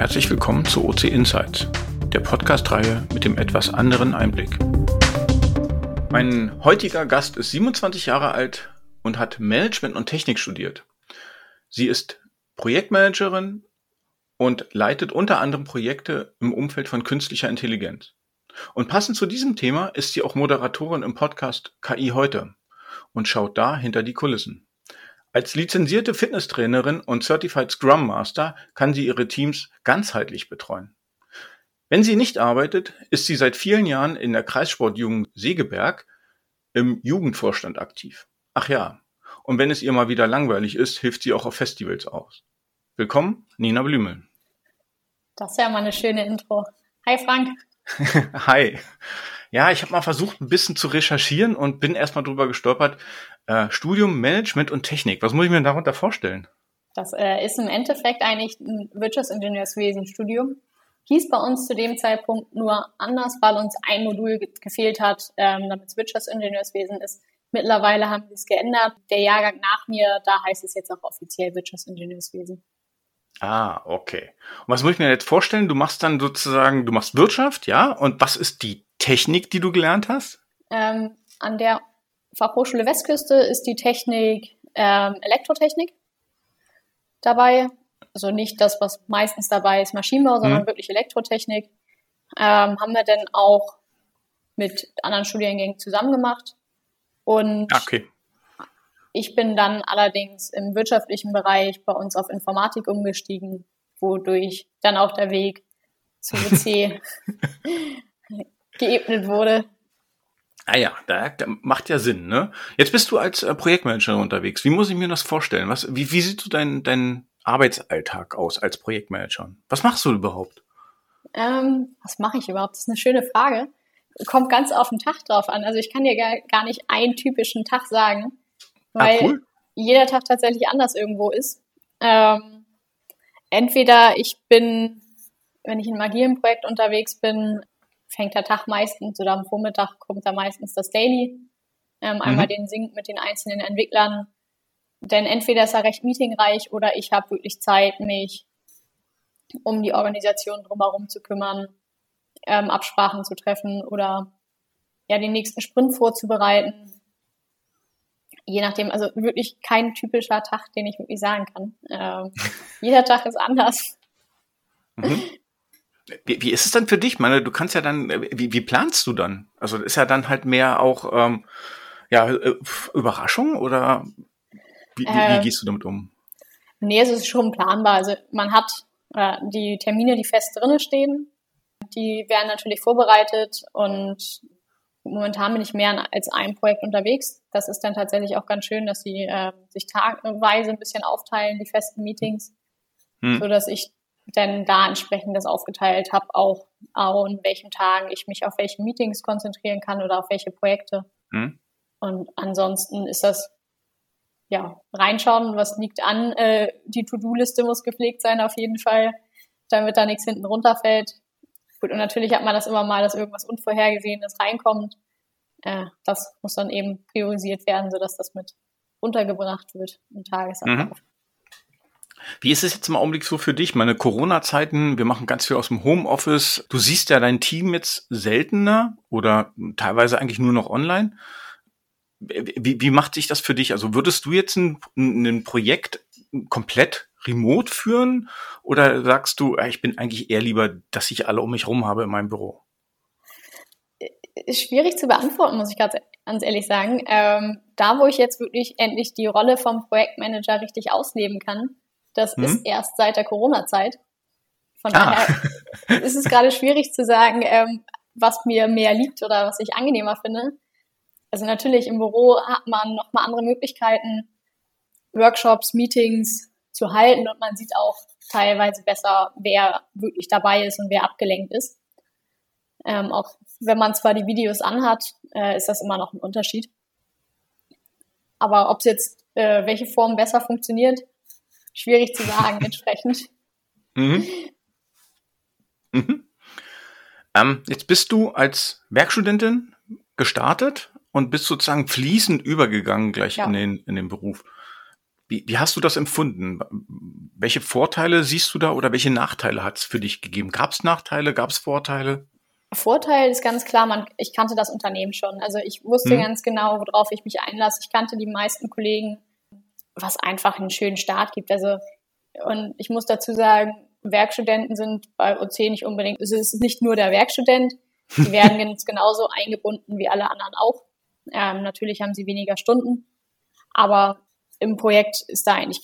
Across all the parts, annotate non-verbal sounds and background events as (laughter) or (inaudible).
Herzlich willkommen zu OC Insights, der Podcast-Reihe mit dem etwas anderen Einblick. Mein heutiger Gast ist 27 Jahre alt und hat Management und Technik studiert. Sie ist Projektmanagerin und leitet unter anderem Projekte im Umfeld von künstlicher Intelligenz. Und passend zu diesem Thema ist sie auch Moderatorin im Podcast KI heute und schaut da hinter die Kulissen. Als lizenzierte Fitnesstrainerin und Certified Scrum Master kann sie ihre Teams ganzheitlich betreuen. Wenn sie nicht arbeitet, ist sie seit vielen Jahren in der Kreissportjugend Segeberg im Jugendvorstand aktiv. Ach ja, und wenn es ihr mal wieder langweilig ist, hilft sie auch auf Festivals aus. Willkommen, Nina Blümel. Das ist ja mal eine schöne Intro. Hi Frank. (laughs) Hi. Ja, ich habe mal versucht, ein bisschen zu recherchieren und bin erstmal drüber gestolpert. Äh, Studium Management und Technik. Was muss ich mir darunter vorstellen? Das äh, ist im Endeffekt eigentlich ein Wirtschaftsingenieurswesen-Studium. Hieß bei uns zu dem Zeitpunkt nur anders, weil uns ein Modul ge gefehlt hat, ähm, damit es Wirtschaftsingenieurswesen ist. Mittlerweile haben sie es geändert. Der Jahrgang nach mir, da heißt es jetzt auch offiziell Wirtschaftsingenieurswesen. Ah, okay. Und was muss ich mir jetzt vorstellen? Du machst dann sozusagen, du machst Wirtschaft, ja? Und was ist die Technik, die du gelernt hast? Ähm, an der Fachhochschule Westküste ist die Technik ähm, Elektrotechnik dabei. Also nicht das, was meistens dabei ist, Maschinenbau, sondern mhm. wirklich Elektrotechnik. Ähm, haben wir dann auch mit anderen Studiengängen zusammen gemacht. Und okay. ich bin dann allerdings im wirtschaftlichen Bereich bei uns auf Informatik umgestiegen, wodurch dann auch der Weg zu (laughs) WC (laughs) geebnet wurde. Ah ja, da, macht ja Sinn, ne? Jetzt bist du als äh, Projektmanager unterwegs. Wie muss ich mir das vorstellen? Was, wie, wie sieht so dein, dein Arbeitsalltag aus als Projektmanager? Was machst du überhaupt? Ähm, was mache ich überhaupt? Das ist eine schöne Frage. Kommt ganz auf den Tag drauf an. Also ich kann dir gar, gar nicht einen typischen Tag sagen, ah, weil ah, cool. jeder Tag tatsächlich anders irgendwo ist. Ähm, entweder ich bin, wenn ich in einem agilen Projekt unterwegs bin, fängt der Tag meistens oder am Vormittag kommt da meistens das Daily. Ähm, einmal mhm. den Sync mit den einzelnen Entwicklern. Denn entweder ist er recht meetingreich oder ich habe wirklich Zeit, mich um die Organisation drumherum zu kümmern, ähm, Absprachen zu treffen oder ja den nächsten Sprint vorzubereiten. Je nachdem, also wirklich kein typischer Tag, den ich wirklich sagen kann. Ähm, (laughs) jeder Tag ist anders. Mhm. Wie, wie ist es dann für dich? Ich meine, du kannst ja dann, wie, wie planst du dann? Also ist ja dann halt mehr auch ähm, ja, äh, Überraschung oder wie, wie, wie, gehst du damit um? Nee, es ist schon planbar. Also man hat äh, die Termine, die fest drinne stehen, die werden natürlich vorbereitet und momentan bin ich mehr als ein Projekt unterwegs. Das ist dann tatsächlich auch ganz schön, dass sie äh, sich tagweise ein bisschen aufteilen, die festen Meetings, hm. so dass ich denn da entsprechend das aufgeteilt habe, auch an welchen Tagen ich mich auf welche Meetings konzentrieren kann oder auf welche Projekte. Hm. Und ansonsten ist das ja reinschauen, was liegt an. Äh, die To-Do-Liste muss gepflegt sein auf jeden Fall, damit da nichts hinten runterfällt. Gut, und natürlich hat man das immer mal, dass irgendwas Unvorhergesehenes reinkommt. Äh, das muss dann eben priorisiert werden, sodass das mit untergebracht wird im Tagesablauf. Mhm. Wie ist es jetzt im Augenblick so für dich? Meine Corona-Zeiten, wir machen ganz viel aus dem Homeoffice. Du siehst ja dein Team jetzt seltener oder teilweise eigentlich nur noch online. Wie, wie macht sich das für dich? Also würdest du jetzt ein, ein Projekt komplett remote führen oder sagst du, ich bin eigentlich eher lieber, dass ich alle um mich rum habe in meinem Büro? Ist schwierig zu beantworten, muss ich ganz, ganz ehrlich sagen. Ähm, da, wo ich jetzt wirklich endlich die Rolle vom Projektmanager richtig ausleben kann, das hm? ist erst seit der Corona-Zeit. Von ah. daher (laughs) ist es gerade schwierig zu sagen, ähm, was mir mehr liegt oder was ich angenehmer finde. Also natürlich im Büro hat man nochmal andere Möglichkeiten, Workshops, Meetings zu halten und man sieht auch teilweise besser, wer wirklich dabei ist und wer abgelenkt ist. Ähm, auch wenn man zwar die Videos anhat, äh, ist das immer noch ein Unterschied. Aber ob es jetzt, äh, welche Form besser funktioniert, schwierig zu sagen (laughs) entsprechend. Mhm. Mhm. Ähm, jetzt bist du als Werkstudentin gestartet und bist sozusagen fließend übergegangen gleich ja. in, den, in den Beruf. Wie, wie hast du das empfunden? Welche Vorteile siehst du da oder welche Nachteile hat es für dich gegeben? Gab es Nachteile? Gab es Vorteile? Vorteil ist ganz klar, man, ich kannte das Unternehmen schon. Also ich wusste hm. ganz genau, worauf ich mich einlasse. Ich kannte die meisten Kollegen, was einfach einen schönen Start gibt. Also und ich muss dazu sagen, Werkstudenten sind bei OC nicht unbedingt, also es ist nicht nur der Werkstudent, die (laughs) werden ganz genauso eingebunden wie alle anderen auch. Ähm, natürlich haben sie weniger Stunden, aber im Projekt ist da eigentlich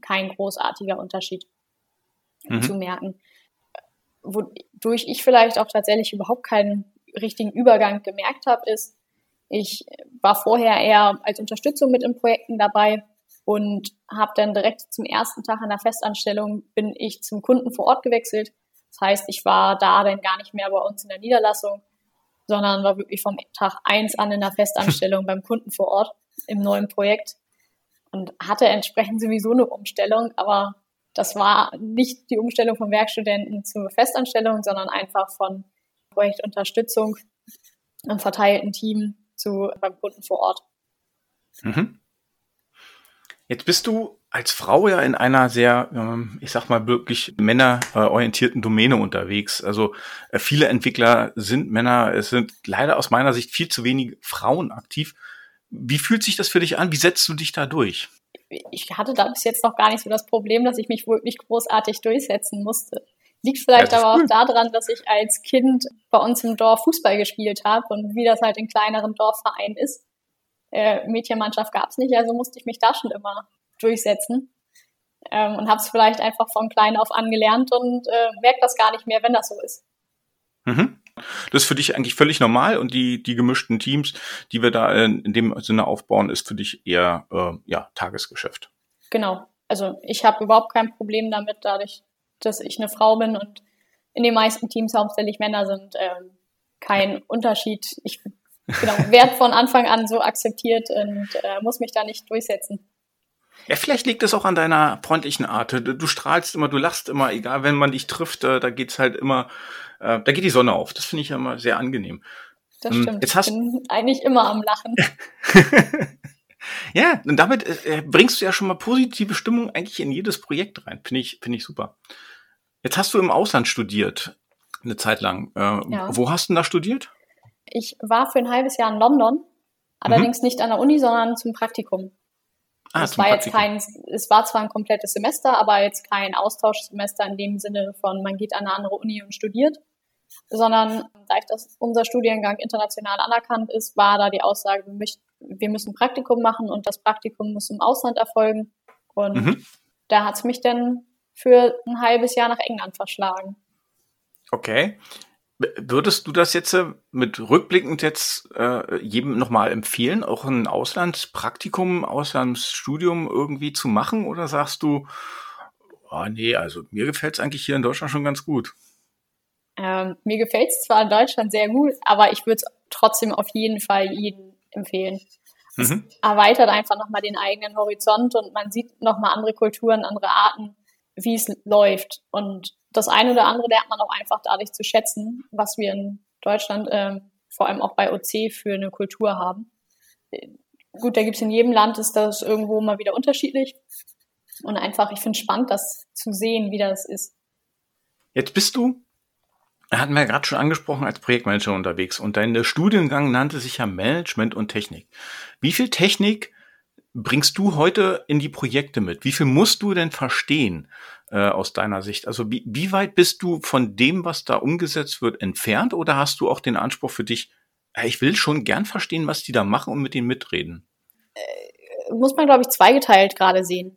kein großartiger Unterschied mhm. zu merken. Wodurch ich vielleicht auch tatsächlich überhaupt keinen richtigen Übergang gemerkt habe, ist, ich war vorher eher als Unterstützung mit in Projekten dabei und habe dann direkt zum ersten Tag an der Festanstellung bin ich zum Kunden vor Ort gewechselt. Das heißt, ich war da dann gar nicht mehr bei uns in der Niederlassung, sondern war wirklich vom Tag eins an in der Festanstellung (laughs) beim Kunden vor Ort im neuen Projekt und hatte entsprechend sowieso eine Umstellung, aber das war nicht die Umstellung von Werkstudenten zur Festanstellung, sondern einfach von Projektunterstützung im verteilten Team zu beim Kunden vor Ort. Mhm. Jetzt bist du als Frau ja in einer sehr, ähm, ich sag mal, wirklich männerorientierten Domäne unterwegs. Also äh, viele Entwickler sind Männer, es sind leider aus meiner Sicht viel zu wenig Frauen aktiv. Wie fühlt sich das für dich an? Wie setzt du dich da durch? Ich hatte da bis jetzt noch gar nicht so das Problem, dass ich mich wirklich großartig durchsetzen musste. Liegt vielleicht aber auch daran, dass ich als Kind bei uns im Dorf Fußball gespielt habe und wie das halt in kleineren Dorfvereinen ist. Äh, Mädchenmannschaft gab es nicht, also musste ich mich da schon immer durchsetzen. Ähm, und habe es vielleicht einfach von klein auf angelernt und äh, merke das gar nicht mehr, wenn das so ist. Mhm. Das ist für dich eigentlich völlig normal und die, die gemischten Teams, die wir da in, in dem Sinne aufbauen, ist für dich eher äh, ja, Tagesgeschäft. Genau. Also ich habe überhaupt kein Problem damit, dadurch, dass ich eine Frau bin und in den meisten Teams hauptsächlich Männer sind, ähm, kein Unterschied. Ich genau, werde von Anfang an so akzeptiert und äh, muss mich da nicht durchsetzen. Ja, vielleicht liegt es auch an deiner freundlichen Art. Du, du, strahlst immer, du lachst immer, egal, wenn man dich trifft, äh, da geht's halt immer, äh, da geht die Sonne auf. Das finde ich ja immer sehr angenehm. Das ähm, stimmt. Jetzt hast ich bin eigentlich immer am Lachen. (laughs) ja, und damit äh, bringst du ja schon mal positive Stimmung eigentlich in jedes Projekt rein. Finde ich, finde ich super. Jetzt hast du im Ausland studiert, eine Zeit lang. Äh, ja. Wo hast du denn da studiert? Ich war für ein halbes Jahr in London, allerdings mhm. nicht an der Uni, sondern zum Praktikum. Ah, es war jetzt kein, es war zwar ein komplettes Semester, aber jetzt kein Austauschsemester in dem Sinne von, man geht an eine andere Uni und studiert, sondern dadurch, dass unser Studiengang international anerkannt ist, war da die Aussage, wir, möchten, wir müssen Praktikum machen und das Praktikum muss im Ausland erfolgen. Und mhm. da hat es mich dann für ein halbes Jahr nach England verschlagen. Okay. Würdest du das jetzt äh, mit rückblickend jetzt äh, jedem nochmal empfehlen, auch ein Auslandspraktikum, Auslandsstudium irgendwie zu machen? Oder sagst du, oh nee, also mir gefällt es eigentlich hier in Deutschland schon ganz gut? Ähm, mir gefällt es zwar in Deutschland sehr gut, aber ich würde es trotzdem auf jeden Fall jedem empfehlen. Es mhm. erweitert einfach nochmal den eigenen Horizont und man sieht nochmal andere Kulturen, andere Arten, wie es läuft. Und das eine oder andere lernt man auch einfach dadurch zu schätzen, was wir in Deutschland, äh, vor allem auch bei OC, für eine Kultur haben. Gut, da gibt es in jedem Land, ist das irgendwo mal wieder unterschiedlich. Und einfach, ich finde es spannend, das zu sehen, wie das ist. Jetzt bist du, hatten wir ja gerade schon angesprochen, als Projektmanager unterwegs und dein Studiengang nannte sich ja Management und Technik. Wie viel Technik bringst du heute in die Projekte mit? Wie viel musst du denn verstehen äh, aus deiner Sicht? Also wie, wie weit bist du von dem, was da umgesetzt wird, entfernt oder hast du auch den Anspruch für dich, äh, ich will schon gern verstehen, was die da machen und mit denen mitreden? Äh, muss man, glaube ich, zweigeteilt gerade sehen.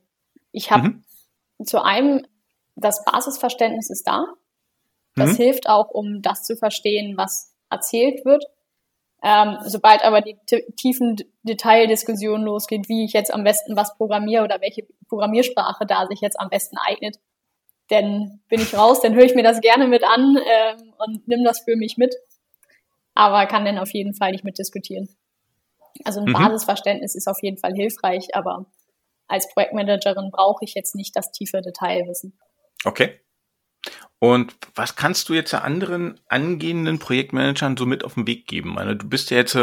Ich habe mhm. zu einem, das Basisverständnis ist da. Das mhm. hilft auch, um das zu verstehen, was erzählt wird. Ähm, sobald aber die tiefen Detaildiskussionen losgeht, wie ich jetzt am besten was programmiere oder welche Programmiersprache da sich jetzt am besten eignet, dann bin ich raus, dann höre ich mir das gerne mit an ähm, und nimm das für mich mit, aber kann dann auf jeden Fall nicht mitdiskutieren. Also ein mhm. Basisverständnis ist auf jeden Fall hilfreich, aber als Projektmanagerin brauche ich jetzt nicht das tiefe Detailwissen. Okay. Und was kannst du jetzt anderen angehenden Projektmanagern so mit auf den Weg geben? Meine, du bist ja jetzt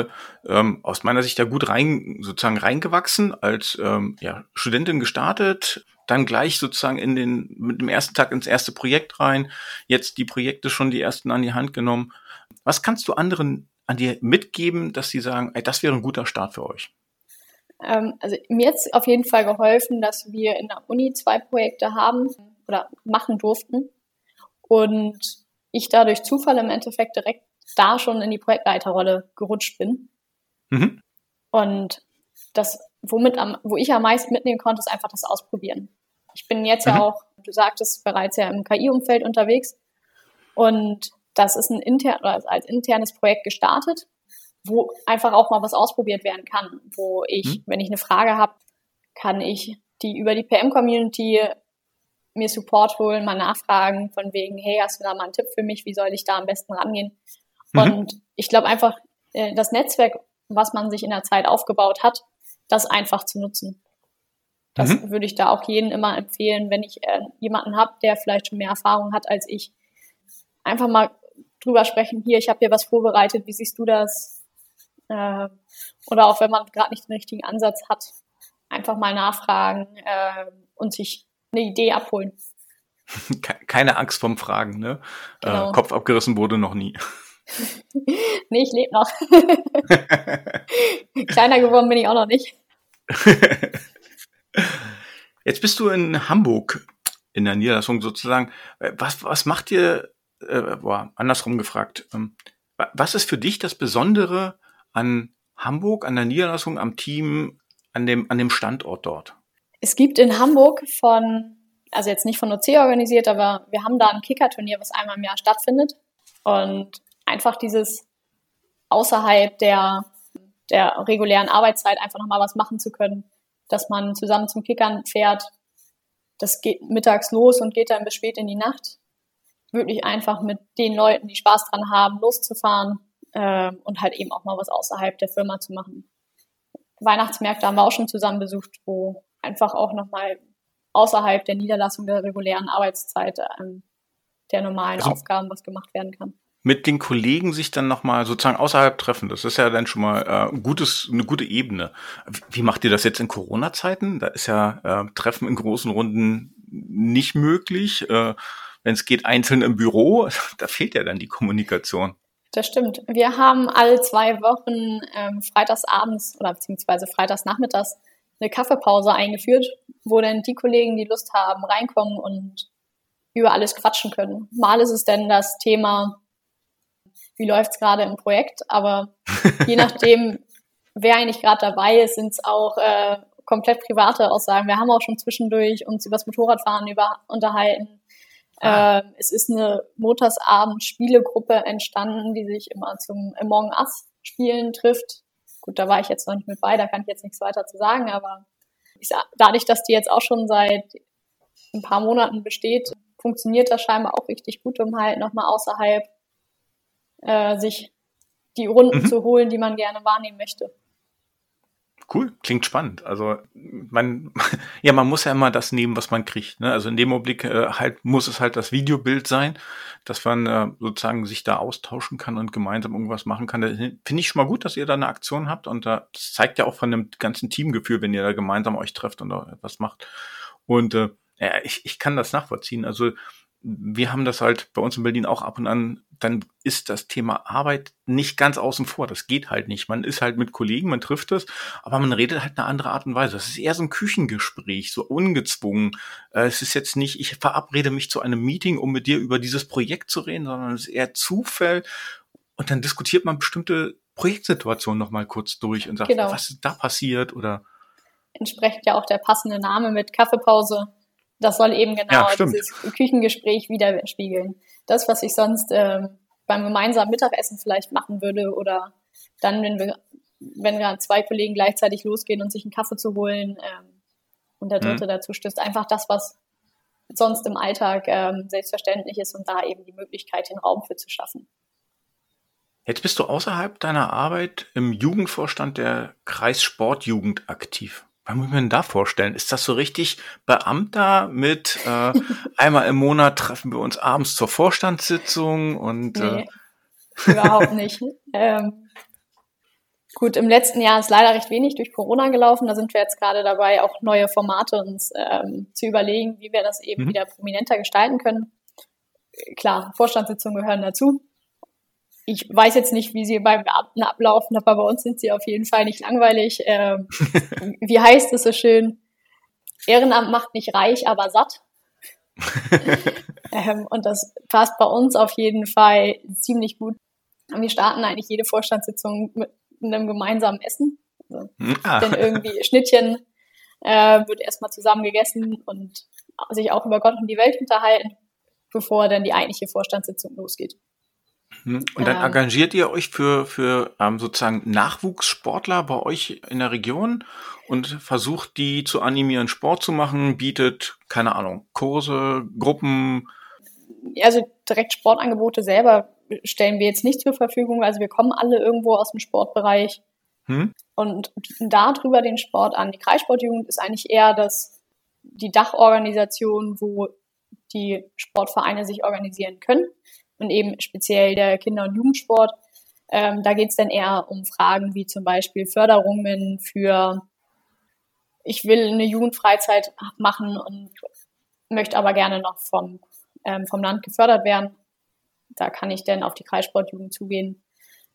ähm, aus meiner Sicht ja gut rein, sozusagen reingewachsen, als ähm, ja, Studentin gestartet, dann gleich sozusagen in den, mit dem ersten Tag ins erste Projekt rein, jetzt die Projekte schon die ersten an die Hand genommen. Was kannst du anderen an dir mitgeben, dass sie sagen, ey, das wäre ein guter Start für euch? Ähm, also mir hat auf jeden Fall geholfen, dass wir in der Uni zwei Projekte haben oder machen durften und ich dadurch Zufall im Endeffekt direkt da schon in die Projektleiterrolle gerutscht bin. Mhm. Und das, womit am, wo ich am meisten mitnehmen konnte, ist einfach das Ausprobieren. Ich bin jetzt mhm. ja auch, du sagtest, bereits ja im KI-Umfeld unterwegs. Und das ist ein intern, oder als internes Projekt gestartet, wo einfach auch mal was ausprobiert werden kann, wo ich, mhm. wenn ich eine Frage habe, kann ich die über die PM-Community mir Support holen, mal nachfragen von wegen, hey, hast du da mal einen Tipp für mich, wie soll ich da am besten rangehen? Mhm. Und ich glaube einfach, äh, das Netzwerk, was man sich in der Zeit aufgebaut hat, das einfach zu nutzen. Das mhm. würde ich da auch jedem immer empfehlen, wenn ich äh, jemanden habe, der vielleicht schon mehr Erfahrung hat als ich. Einfach mal drüber sprechen, hier, ich habe hier was vorbereitet, wie siehst du das? Äh, oder auch wenn man gerade nicht den richtigen Ansatz hat, einfach mal nachfragen äh, und sich eine Idee abholen. (laughs) Keine Angst vom Fragen, ne? Äh, genau. Äh, Kopf abgerissen wurde noch nie. (laughs) (laughs) nee, ich lebe noch. Kleiner geworden bin ich auch noch nicht. Jetzt bist du in Hamburg in der Niederlassung sozusagen. Was, was macht dir, äh, boah, andersrum gefragt, ähm, was ist für dich das Besondere an Hamburg, an der Niederlassung, am Team, an dem, an dem Standort dort? Es gibt in Hamburg von, also jetzt nicht von OC organisiert, aber wir haben da ein Kickerturnier, was einmal im Jahr stattfindet. Und einfach dieses außerhalb der, der regulären Arbeitszeit einfach nochmal was machen zu können, dass man zusammen zum Kickern fährt. Das geht mittags los und geht dann bis spät in die Nacht. Wirklich einfach mit den Leuten, die Spaß dran haben, loszufahren äh, und halt eben auch mal was außerhalb der Firma zu machen. Weihnachtsmärkte haben wir auch schon zusammen besucht, wo einfach auch nochmal außerhalb der Niederlassung der regulären Arbeitszeit ähm, der normalen also, Aufgaben was gemacht werden kann. Mit den Kollegen sich dann nochmal sozusagen außerhalb treffen, das ist ja dann schon mal äh, gutes, eine gute Ebene. Wie macht ihr das jetzt in Corona-Zeiten? Da ist ja äh, Treffen in großen Runden nicht möglich. Äh, Wenn es geht, einzeln im Büro, (laughs) da fehlt ja dann die Kommunikation. Das stimmt. Wir haben alle zwei Wochen ähm, freitagsabends oder beziehungsweise freitagsnachmittags eine Kaffeepause eingeführt, wo dann die Kollegen, die Lust haben, reinkommen und über alles quatschen können. Mal ist es denn das Thema, wie läuft's gerade im Projekt, aber (laughs) je nachdem, wer eigentlich gerade dabei ist, sind es auch äh, komplett private Aussagen. Wir haben auch schon zwischendurch uns über das Motorradfahren über, unterhalten. Ah. Äh, es ist eine Montagsabend-Spielegruppe entstanden, die sich immer zum Among Us-Spielen trifft. Gut, da war ich jetzt noch nicht mit bei, da kann ich jetzt nichts weiter zu sagen, aber ich sag, dadurch, dass die jetzt auch schon seit ein paar Monaten besteht, funktioniert das scheinbar auch richtig gut, um halt nochmal außerhalb äh, sich die Runden mhm. zu holen, die man gerne wahrnehmen möchte. Cool, klingt spannend. Also man, (laughs) ja, man muss ja immer das nehmen, was man kriegt. Ne? Also in dem Augenblick äh, halt muss es halt das Videobild sein, dass man äh, sozusagen sich da austauschen kann und gemeinsam irgendwas machen kann. Finde ich schon mal gut, dass ihr da eine Aktion habt und äh, das zeigt ja auch von dem ganzen Teamgefühl, wenn ihr da gemeinsam euch trefft und etwas macht. Und äh, ja, ich, ich kann das nachvollziehen. Also wir haben das halt bei uns in Berlin auch ab und an, dann ist das Thema Arbeit nicht ganz außen vor. Das geht halt nicht. Man ist halt mit Kollegen, man trifft es, aber man redet halt eine andere Art und Weise. Das ist eher so ein Küchengespräch, so ungezwungen. Äh, es ist jetzt nicht, ich verabrede mich zu einem Meeting, um mit dir über dieses Projekt zu reden, sondern es ist eher Zufall. Und dann diskutiert man bestimmte Projektsituationen nochmal kurz durch und sagt, genau. was ist da passiert oder entsprechend ja auch der passende Name mit Kaffeepause das soll eben genau ja, dieses Küchengespräch widerspiegeln. Das, was ich sonst äh, beim gemeinsamen Mittagessen vielleicht machen würde oder dann, wenn wir, wenn wir zwei Kollegen gleichzeitig losgehen und sich einen Kaffee zu holen ähm, und der dritte mhm. dazu stößt, einfach das, was sonst im Alltag ähm, selbstverständlich ist und da eben die Möglichkeit, den Raum für zu schaffen. Jetzt bist du außerhalb deiner Arbeit im Jugendvorstand der Kreissportjugend aktiv. Was muss man denn da vorstellen? Ist das so richtig Beamter mit äh, einmal im Monat treffen wir uns abends zur Vorstandssitzung und nee, äh überhaupt nicht. (laughs) ähm, gut, im letzten Jahr ist leider recht wenig durch Corona gelaufen. Da sind wir jetzt gerade dabei, auch neue Formate uns ähm, zu überlegen, wie wir das eben mhm. wieder prominenter gestalten können. Klar, Vorstandssitzungen gehören dazu ich weiß jetzt nicht, wie sie beim Beamten ablaufen, aber bei uns sind sie auf jeden Fall nicht langweilig. Ähm, (laughs) wie heißt es so schön? Ehrenamt macht nicht reich, aber satt. (laughs) ähm, und das passt bei uns auf jeden Fall ziemlich gut. Und wir starten eigentlich jede Vorstandssitzung mit einem gemeinsamen Essen. Also, ah. Denn irgendwie Schnittchen äh, wird erstmal zusammen gegessen und sich auch über Gott und die Welt unterhalten, bevor dann die eigentliche Vorstandssitzung losgeht. Hm. Und dann ähm, engagiert ihr euch für, für ähm, sozusagen Nachwuchssportler bei euch in der Region und versucht die zu animieren, Sport zu machen, bietet, keine Ahnung, Kurse, Gruppen. Also direkt Sportangebote selber stellen wir jetzt nicht zur Verfügung. Also wir kommen alle irgendwo aus dem Sportbereich hm? und bieten darüber den Sport an. Die Kreissportjugend ist eigentlich eher das, die Dachorganisation, wo die Sportvereine sich organisieren können und eben speziell der Kinder- und Jugendsport. Ähm, da geht es dann eher um Fragen wie zum Beispiel Förderungen für, ich will eine Jugendfreizeit machen und möchte aber gerne noch vom, ähm, vom Land gefördert werden. Da kann ich dann auf die Kreissportjugend zugehen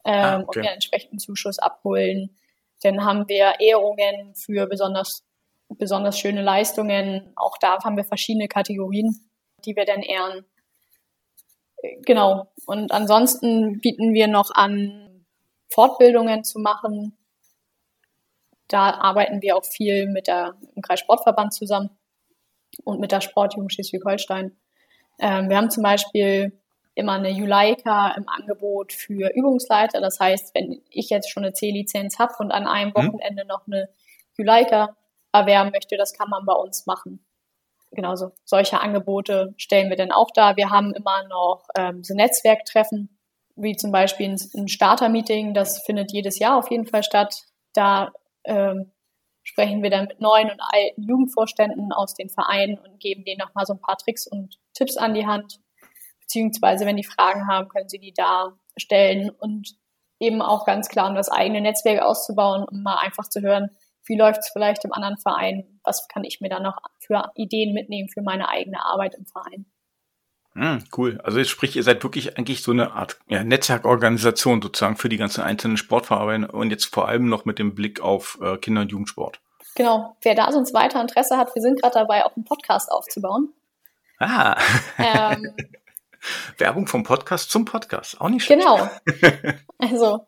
ähm, ah, okay. und mir einen entsprechenden Zuschuss abholen. Dann haben wir Ehrungen für besonders, besonders schöne Leistungen. Auch da haben wir verschiedene Kategorien, die wir dann ehren. Genau. Und ansonsten bieten wir noch an, Fortbildungen zu machen. Da arbeiten wir auch viel mit der, im Kreissportverband zusammen und mit der Sportjugend Schleswig-Holstein. Ähm, wir haben zum Beispiel immer eine Juleika im Angebot für Übungsleiter. Das heißt, wenn ich jetzt schon eine C-Lizenz habe und an einem mhm. Wochenende noch eine Juleika erwerben möchte, das kann man bei uns machen genauso solche Angebote stellen wir dann auch da. Wir haben immer noch ähm, so Netzwerktreffen, wie zum Beispiel ein, ein Starter-Meeting, das findet jedes Jahr auf jeden Fall statt. Da ähm, sprechen wir dann mit neuen und alten Jugendvorständen aus den Vereinen und geben denen nochmal so ein paar Tricks und Tipps an die Hand. Beziehungsweise, wenn die Fragen haben, können sie die da stellen und eben auch ganz klar, um das eigene Netzwerk auszubauen, um mal einfach zu hören, wie läuft es vielleicht im anderen Verein, was kann ich mir da noch für Ideen mitnehmen für meine eigene Arbeit im Verein. Hm, cool. Also jetzt sprich, ihr seid wirklich eigentlich so eine Art ja, Netzwerkorganisation sozusagen für die ganzen einzelnen Sportvereine und jetzt vor allem noch mit dem Blick auf äh, Kinder- und Jugendsport. Genau. Wer da sonst weiter Interesse hat, wir sind gerade dabei, auch einen Podcast aufzubauen. Ah. Ähm, (laughs) Werbung vom Podcast zum Podcast. Auch nicht schlecht. Genau. (laughs) Also,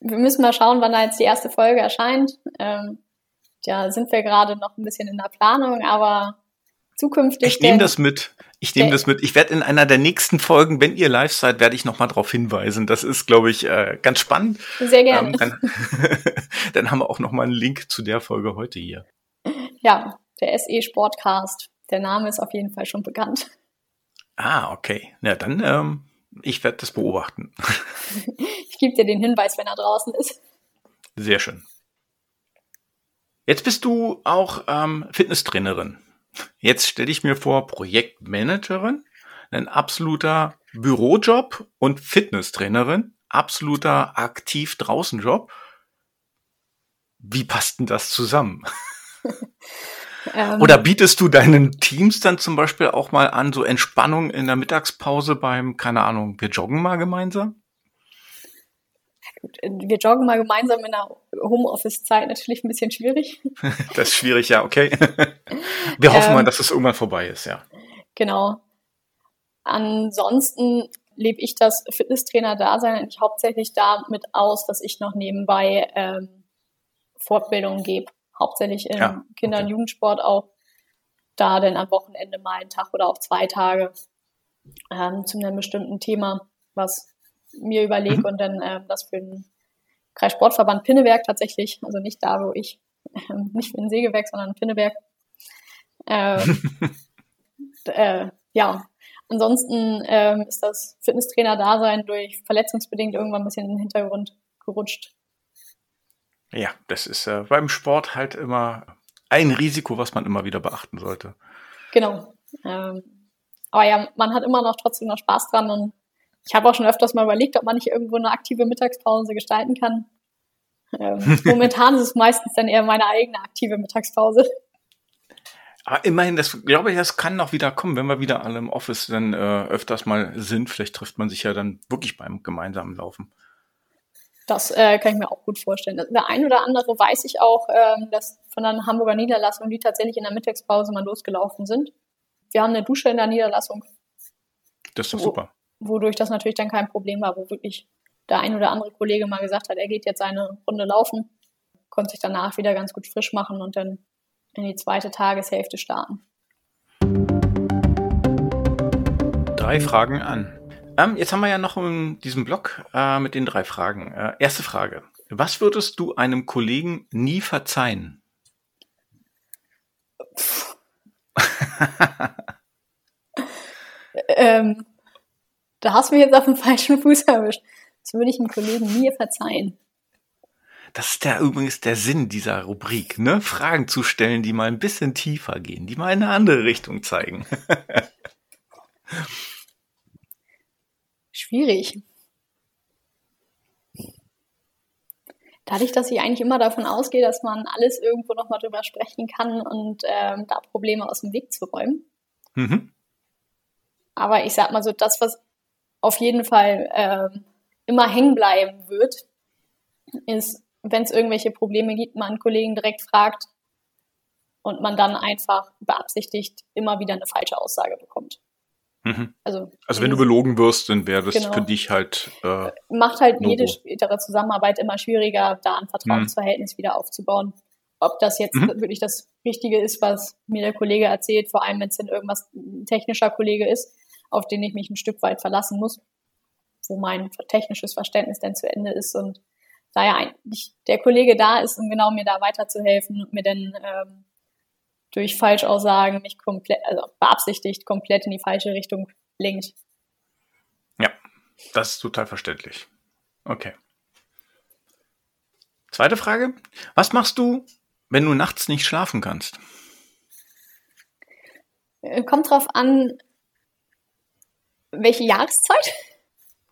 wir müssen mal schauen, wann da jetzt die erste Folge erscheint. Ähm, ja, sind wir gerade noch ein bisschen in der Planung, aber zukünftig. Ich nehme das mit. Ich nehme das mit. Ich werde in einer der nächsten Folgen, wenn ihr live seid, werde ich nochmal darauf hinweisen. Das ist, glaube ich, äh, ganz spannend. Sehr gerne. Ähm, dann, (laughs) dann, haben wir auch nochmal einen Link zu der Folge heute hier. Ja, der SE Sportcast. Der Name ist auf jeden Fall schon bekannt. Ah, okay. Ja, dann, ähm, ich werde das beobachten. (laughs) ich gebe dir den Hinweis, wenn er draußen ist. Sehr schön. Jetzt bist du auch ähm, Fitnesstrainerin. Jetzt stelle ich mir vor, Projektmanagerin, ein absoluter Bürojob und Fitnesstrainerin, absoluter aktiv draußen Job. Wie passt denn das zusammen? (laughs) ähm, Oder bietest du deinen Teams dann zum Beispiel auch mal an, so Entspannung in der Mittagspause beim, keine Ahnung, wir joggen mal gemeinsam? Wir joggen mal gemeinsam in der Homeoffice-Zeit natürlich ein bisschen schwierig. (laughs) das ist schwierig, ja, okay. (laughs) Wir hoffen ähm, mal, dass es irgendwann vorbei ist, ja. Genau. Ansonsten lebe ich das Fitnesstrainer-Dasein eigentlich hauptsächlich damit aus, dass ich noch nebenbei ähm, Fortbildungen gebe. Hauptsächlich im ja, Kinder- und Jugendsport auch. Da dann am Wochenende mal einen Tag oder auch zwei Tage ähm, zu einem bestimmten Thema, was mir überlege mhm. und dann ähm, das für den Kreissportverband Pinneberg tatsächlich, also nicht da, wo ich, ähm, nicht für den Sägewerk, sondern Pinneberg. Ähm, (laughs) äh, ja, ansonsten ähm, ist das Fitnesstrainer-Dasein durch verletzungsbedingt irgendwann ein bisschen in den Hintergrund gerutscht. Ja, das ist äh, beim Sport halt immer ein Risiko, was man immer wieder beachten sollte. Genau. Ähm, aber ja, man hat immer noch trotzdem noch Spaß dran und ich habe auch schon öfters mal überlegt, ob man nicht irgendwo eine aktive Mittagspause gestalten kann. Ähm, (laughs) momentan ist es meistens dann eher meine eigene aktive Mittagspause. Aber immerhin, das glaube ich, das kann noch wieder kommen, wenn wir wieder alle im Office dann äh, öfters mal sind. Vielleicht trifft man sich ja dann wirklich beim gemeinsamen Laufen. Das äh, kann ich mir auch gut vorstellen. Der ein oder andere weiß ich auch, ähm, dass von einer Hamburger Niederlassung, die tatsächlich in der Mittagspause mal losgelaufen sind. Wir haben eine Dusche in der Niederlassung. Das ist doch super. Wodurch das natürlich dann kein Problem war, wo wirklich der ein oder andere Kollege mal gesagt hat, er geht jetzt eine Runde laufen, konnte sich danach wieder ganz gut frisch machen und dann in die zweite Tageshälfte starten. Drei Fragen an. Ähm, jetzt haben wir ja noch in diesem Blog äh, mit den drei Fragen. Äh, erste Frage. Was würdest du einem Kollegen nie verzeihen? (laughs) ähm, da hast du mich jetzt auf den falschen Fuß erwischt. Das würde ich einem Kollegen nie verzeihen. Das ist der übrigens der Sinn dieser Rubrik, ne? Fragen zu stellen, die mal ein bisschen tiefer gehen, die mal in eine andere Richtung zeigen. (laughs) Schwierig. Dadurch, dass ich eigentlich immer davon ausgehe, dass man alles irgendwo nochmal drüber sprechen kann und ähm, da Probleme aus dem Weg zu räumen. Mhm. Aber ich sag mal so, das, was auf jeden Fall ähm, immer hängen bleiben wird, ist wenn es irgendwelche Probleme gibt, man einen Kollegen direkt fragt und man dann einfach beabsichtigt immer wieder eine falsche Aussage bekommt. Mhm. Also, also wenn du belogen wirst, dann wäre das genau. für dich halt. Äh, Macht halt Logo. jede spätere Zusammenarbeit immer schwieriger, da ein Vertrauensverhältnis mhm. wieder aufzubauen. Ob das jetzt mhm. wirklich das Richtige ist, was mir der Kollege erzählt, vor allem wenn es denn irgendwas ein technischer Kollege ist, auf den ich mich ein Stück weit verlassen muss, wo mein technisches Verständnis dann zu Ende ist und da ja eigentlich der Kollege da ist, um genau mir da weiterzuhelfen und mir dann ähm, durch Falschaussagen mich komplett, also beabsichtigt komplett in die falsche Richtung lenkt. Ja, das ist total verständlich. Okay. Zweite Frage. Was machst du, wenn du nachts nicht schlafen kannst? Äh, kommt drauf an, welche Jahreszeit.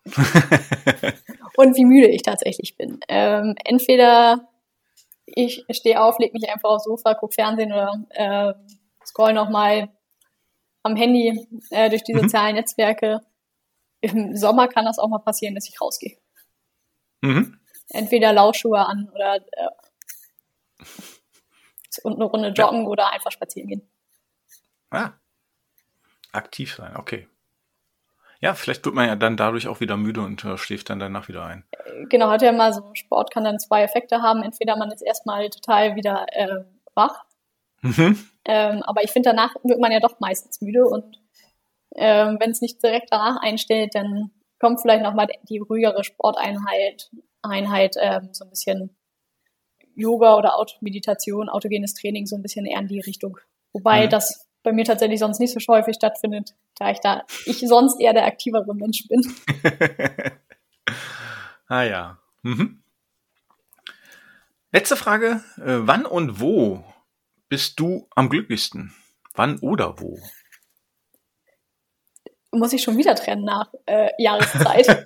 (laughs) und wie müde ich tatsächlich bin. Ähm, entweder ich stehe auf, lege mich einfach aufs Sofa, gucke Fernsehen oder äh, scroll nochmal am Handy äh, durch die mhm. sozialen Netzwerke. Im Sommer kann das auch mal passieren, dass ich rausgehe. Mhm. Entweder Laufschuhe an oder äh, und eine Runde joggen ja. oder einfach spazieren gehen. Ah. Aktiv sein, okay. Ja, vielleicht wird man ja dann dadurch auch wieder müde und äh, schläft dann danach wieder ein. Genau, hat ja mal so, Sport kann dann zwei Effekte haben. Entweder man ist erstmal total wieder äh, wach, mhm. ähm, aber ich finde, danach wird man ja doch meistens müde und ähm, wenn es nicht direkt danach einstellt, dann kommt vielleicht nochmal die ruhigere Sporteinheit, Einheit, ähm, so ein bisschen Yoga oder Automeditation, autogenes Training, so ein bisschen eher in die Richtung. Wobei mhm. das bei mir tatsächlich sonst nicht so häufig stattfindet, da ich da ich sonst eher der aktivere Mensch bin. (laughs) ah ja. Mhm. Letzte Frage. Äh, wann und wo bist du am glücklichsten? Wann oder wo? Muss ich schon wieder trennen nach äh, Jahreszeit. (laughs)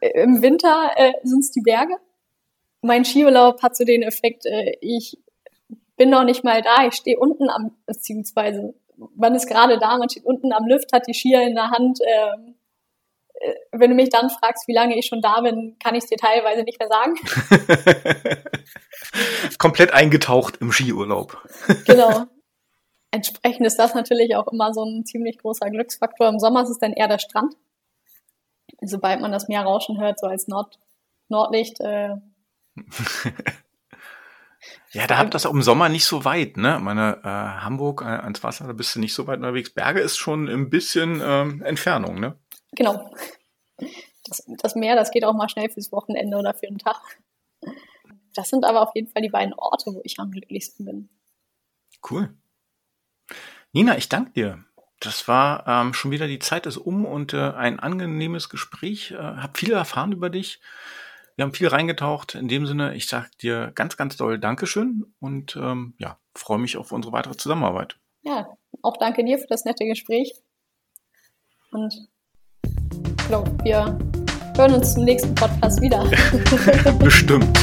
Im Winter äh, sind es die Berge. Mein Skiurlaub hat so den Effekt, äh, ich bin noch nicht mal da, ich stehe unten am, beziehungsweise man ist gerade da, man steht unten am Lift, hat die Skier in der Hand. Ähm, äh, wenn du mich dann fragst, wie lange ich schon da bin, kann ich es dir teilweise nicht mehr sagen. (laughs) Komplett eingetaucht im Skiurlaub. (laughs) genau. Entsprechend ist das natürlich auch immer so ein ziemlich großer Glücksfaktor. Im Sommer ist es dann eher der Strand. Sobald man das Meer rauschen hört, so als Nord Nordlicht, äh, (laughs) Ja, da habt das auch im Sommer nicht so weit, ne? Meine äh, Hamburg äh, ans Wasser, da bist du nicht so weit unterwegs. Berge ist schon ein bisschen ähm, Entfernung, ne? Genau. Das, das Meer, das geht auch mal schnell fürs Wochenende oder für einen Tag. Das sind aber auf jeden Fall die beiden Orte, wo ich am glücklichsten bin. Cool. Nina, ich danke dir. Das war ähm, schon wieder die Zeit ist um und äh, ein angenehmes Gespräch. Äh, hab viel erfahren über dich Wir haben viel reingetaucht. In dem Sinne, ich sage dir ganz, ganz doll Dankeschön und ähm, ja, freue mich auf unsere weitere Zusammenarbeit. Ja, auch danke dir für das nette Gespräch. Und ich glaube, wir hören uns zum nächsten Podcast wieder. (laughs) (laughs) Bestimmt.